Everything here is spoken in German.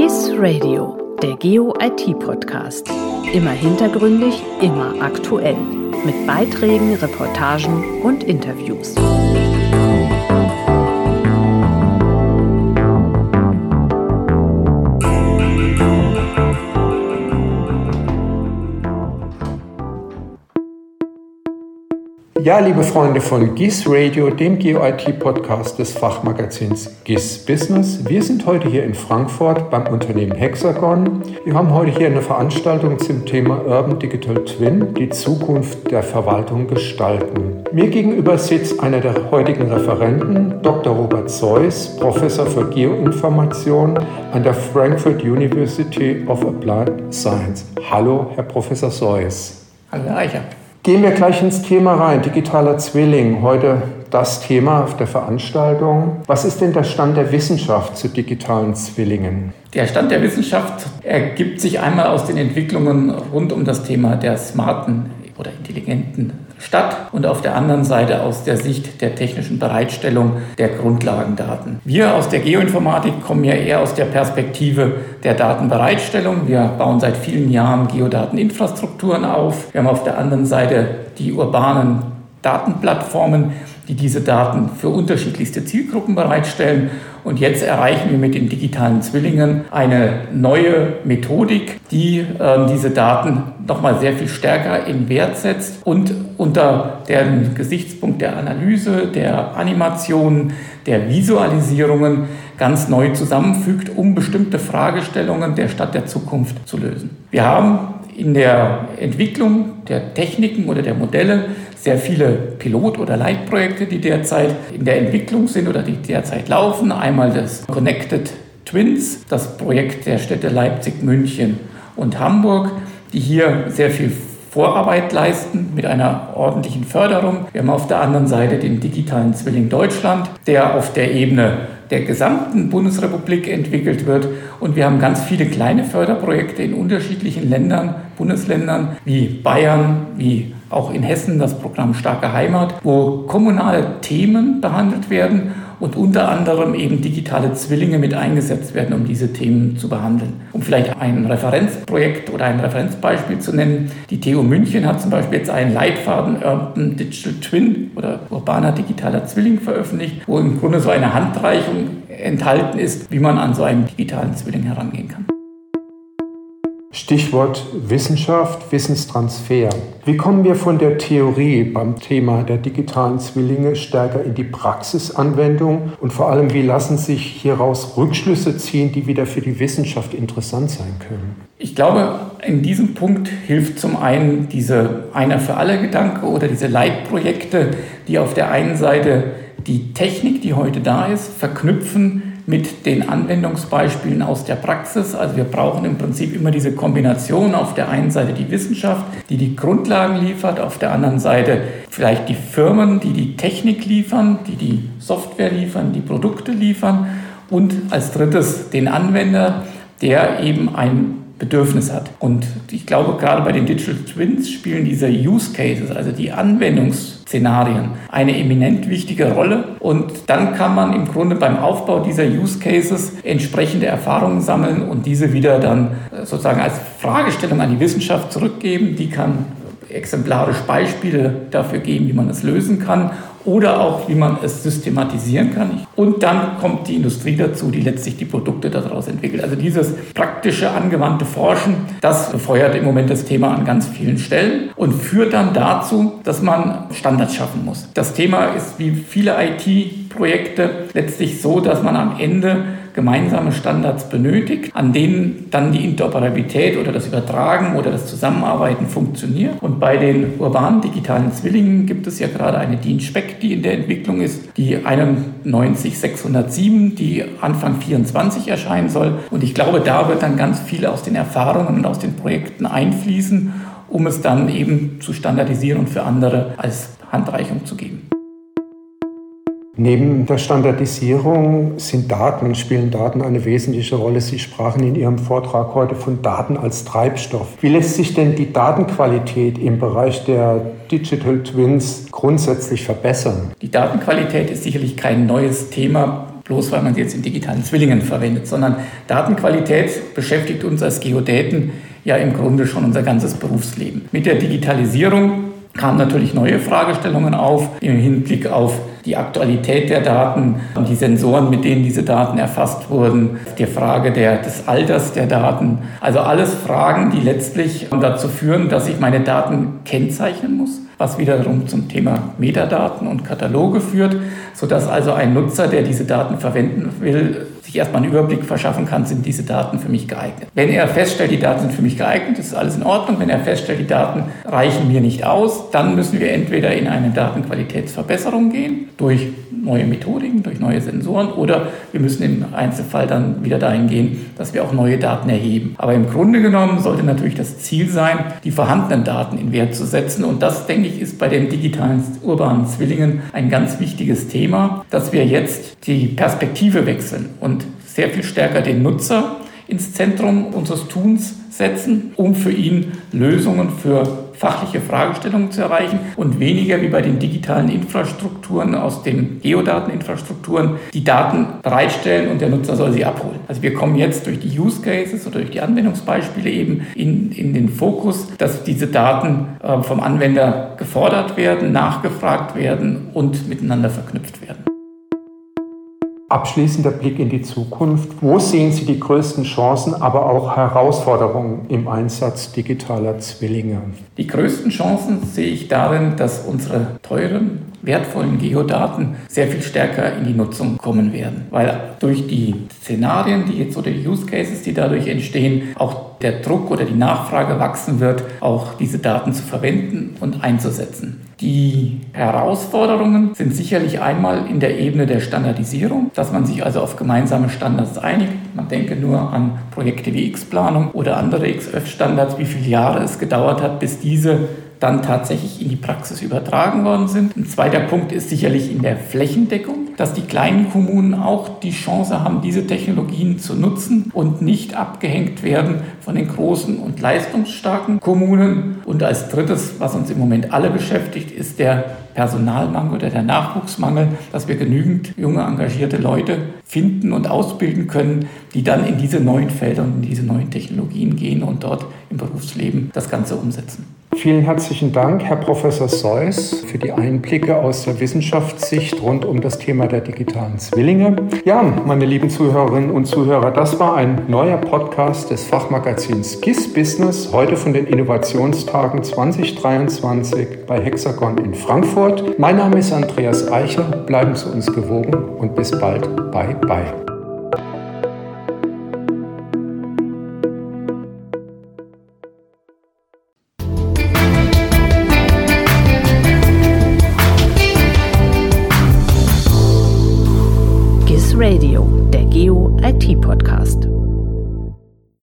GIS Radio, der Geo-IT-Podcast. Immer hintergründig, immer aktuell. Mit Beiträgen, Reportagen und Interviews. Ja, liebe Freunde von GIS Radio, dem GeoIT-Podcast des Fachmagazins GIS Business. Wir sind heute hier in Frankfurt beim Unternehmen Hexagon. Wir haben heute hier eine Veranstaltung zum Thema Urban Digital Twin, die Zukunft der Verwaltung gestalten. Mir gegenüber sitzt einer der heutigen Referenten, Dr. Robert Seuss, Professor für Geoinformation an der Frankfurt University of Applied Science. Hallo, Herr Professor Seuss. Hallo, Herr Eicher. Gehen wir gleich ins Thema rein. Digitaler Zwilling, heute das Thema auf der Veranstaltung. Was ist denn der Stand der Wissenschaft zu digitalen Zwillingen? Der Stand der Wissenschaft ergibt sich einmal aus den Entwicklungen rund um das Thema der smarten oder intelligenten Stadt und auf der anderen Seite aus der Sicht der technischen Bereitstellung der Grundlagendaten. Wir aus der Geoinformatik kommen ja eher aus der Perspektive der Datenbereitstellung. Wir bauen seit vielen Jahren Geodateninfrastrukturen auf. Wir haben auf der anderen Seite die urbanen Datenplattformen, die diese Daten für unterschiedlichste Zielgruppen bereitstellen. Und jetzt erreichen wir mit den digitalen Zwillingen eine neue Methodik, die äh, diese Daten nochmal sehr viel stärker in Wert setzt und unter dem Gesichtspunkt der Analyse, der Animation, der Visualisierungen ganz neu zusammenfügt, um bestimmte Fragestellungen der Stadt der Zukunft zu lösen. Wir haben in der Entwicklung der Techniken oder der Modelle sehr viele Pilot- oder Leitprojekte, die derzeit in der Entwicklung sind oder die derzeit laufen. Einmal das Connected Twins, das Projekt der Städte Leipzig, München und Hamburg, die hier sehr viel Vorarbeit leisten mit einer ordentlichen Förderung. Wir haben auf der anderen Seite den digitalen Zwilling Deutschland, der auf der Ebene der gesamten Bundesrepublik entwickelt wird. Und wir haben ganz viele kleine Förderprojekte in unterschiedlichen Ländern, Bundesländern wie Bayern, wie auch in Hessen das Programm Starke Heimat, wo kommunale Themen behandelt werden und unter anderem eben digitale Zwillinge mit eingesetzt werden, um diese Themen zu behandeln. Um vielleicht ein Referenzprojekt oder ein Referenzbeispiel zu nennen, die TU München hat zum Beispiel jetzt einen Leitfaden Urban Digital Twin oder urbaner digitaler Zwilling veröffentlicht, wo im Grunde so eine Handreichung enthalten ist, wie man an so einen digitalen Zwilling herangehen kann. Stichwort Wissenschaft, Wissenstransfer. Wie kommen wir von der Theorie beim Thema der digitalen Zwillinge stärker in die Praxisanwendung und vor allem, wie lassen sich hieraus Rückschlüsse ziehen, die wieder für die Wissenschaft interessant sein können? Ich glaube, in diesem Punkt hilft zum einen diese Einer für alle Gedanke oder diese Leitprojekte, die auf der einen Seite die Technik, die heute da ist, verknüpfen mit den Anwendungsbeispielen aus der Praxis. Also wir brauchen im Prinzip immer diese Kombination. Auf der einen Seite die Wissenschaft, die die Grundlagen liefert, auf der anderen Seite vielleicht die Firmen, die die Technik liefern, die die Software liefern, die Produkte liefern und als drittes den Anwender, der eben ein Bedürfnis hat. Und ich glaube, gerade bei den Digital Twins spielen diese Use Cases, also die Anwendungsszenarien, eine eminent wichtige Rolle. Und dann kann man im Grunde beim Aufbau dieser Use Cases entsprechende Erfahrungen sammeln und diese wieder dann äh, sozusagen als Fragestellung an die Wissenschaft zurückgeben. Die kann exemplarisch Beispiele dafür geben, wie man es lösen kann oder auch, wie man es systematisieren kann. Und dann kommt die Industrie dazu, die letztlich die Produkte daraus entwickelt. Also dieses praktische, angewandte Forschen, das befeuert im Moment das Thema an ganz vielen Stellen und führt dann dazu, dass man Standards schaffen muss. Das Thema ist wie viele IT-Projekte letztlich so, dass man am Ende gemeinsame Standards benötigt, an denen dann die Interoperabilität oder das Übertragen oder das Zusammenarbeiten funktioniert. Und bei den urbanen digitalen Zwillingen gibt es ja gerade eine DIN Speck, die in der Entwicklung ist, die 91607, die Anfang 24 erscheinen soll. Und ich glaube, da wird dann ganz viel aus den Erfahrungen und aus den Projekten einfließen, um es dann eben zu standardisieren und für andere als Handreichung zu geben. Neben der Standardisierung sind Daten, spielen Daten eine wesentliche Rolle. Sie sprachen in Ihrem Vortrag heute von Daten als Treibstoff. Wie lässt sich denn die Datenqualität im Bereich der Digital Twins grundsätzlich verbessern? Die Datenqualität ist sicherlich kein neues Thema bloß weil man sie jetzt in digitalen Zwillingen verwendet, sondern Datenqualität beschäftigt uns als Geodäten ja im Grunde schon unser ganzes Berufsleben. Mit der Digitalisierung kamen natürlich neue Fragestellungen auf im Hinblick auf die Aktualität der Daten und die Sensoren, mit denen diese Daten erfasst wurden, die Frage der, des Alters der Daten. Also alles Fragen, die letztlich dazu führen, dass ich meine Daten kennzeichnen muss was wiederum zum Thema Metadaten und Kataloge führt, sodass also ein Nutzer, der diese Daten verwenden will, sich erstmal einen Überblick verschaffen kann, sind diese Daten für mich geeignet. Wenn er feststellt, die Daten sind für mich geeignet, ist alles in Ordnung. Wenn er feststellt, die Daten reichen mir nicht aus, dann müssen wir entweder in eine Datenqualitätsverbesserung gehen durch neue Methodiken, durch neue Sensoren oder wir müssen im Einzelfall dann wieder dahin gehen, dass wir auch neue Daten erheben. Aber im Grunde genommen sollte natürlich das Ziel sein, die vorhandenen Daten in Wert zu setzen und das, denke ich, ist bei den digitalen urbanen Zwillingen ein ganz wichtiges Thema, dass wir jetzt die Perspektive wechseln und sehr viel stärker den Nutzer ins Zentrum unseres Tuns setzen, um für ihn Lösungen für fachliche Fragestellungen zu erreichen und weniger wie bei den digitalen Infrastrukturen aus den Geodateninfrastrukturen die Daten bereitstellen und der Nutzer soll sie abholen. Also wir kommen jetzt durch die Use Cases oder durch die Anwendungsbeispiele eben in, in den Fokus, dass diese Daten äh, vom Anwender gefordert werden, nachgefragt werden und miteinander verknüpft werden. Abschließender Blick in die Zukunft. Wo sehen Sie die größten Chancen, aber auch Herausforderungen im Einsatz digitaler Zwillinge? Die größten Chancen sehe ich darin, dass unsere teuren wertvollen Geodaten sehr viel stärker in die Nutzung kommen werden. Weil durch die Szenarien, die jetzt oder die Use Cases, die dadurch entstehen, auch der Druck oder die Nachfrage wachsen wird, auch diese Daten zu verwenden und einzusetzen. Die Herausforderungen sind sicherlich einmal in der Ebene der Standardisierung, dass man sich also auf gemeinsame Standards einigt. Man denke nur an Projekte wie X-Planung oder andere XF-Standards, wie viele Jahre es gedauert hat, bis diese dann tatsächlich in die Praxis übertragen worden sind. Ein zweiter Punkt ist sicherlich in der Flächendeckung, dass die kleinen Kommunen auch die Chance haben, diese Technologien zu nutzen und nicht abgehängt werden von den großen und leistungsstarken Kommunen. Und als drittes, was uns im Moment alle beschäftigt, ist der Personalmangel oder der Nachwuchsmangel, dass wir genügend junge, engagierte Leute finden und ausbilden können, die dann in diese neuen Felder und in diese neuen Technologien gehen und dort im Berufsleben das Ganze umsetzen. Vielen herzlichen Dank, Herr Professor Seuss, für die Einblicke aus der Wissenschaftssicht rund um das Thema der digitalen Zwillinge. Ja, meine lieben Zuhörerinnen und Zuhörer, das war ein neuer Podcast des Fachmagazins GIS Business, heute von den Innovationstagen 2023 bei Hexagon in Frankfurt. Mein Name ist Andreas Eicher, bleiben Sie uns gewogen und bis bald. Bye, bye. Radio,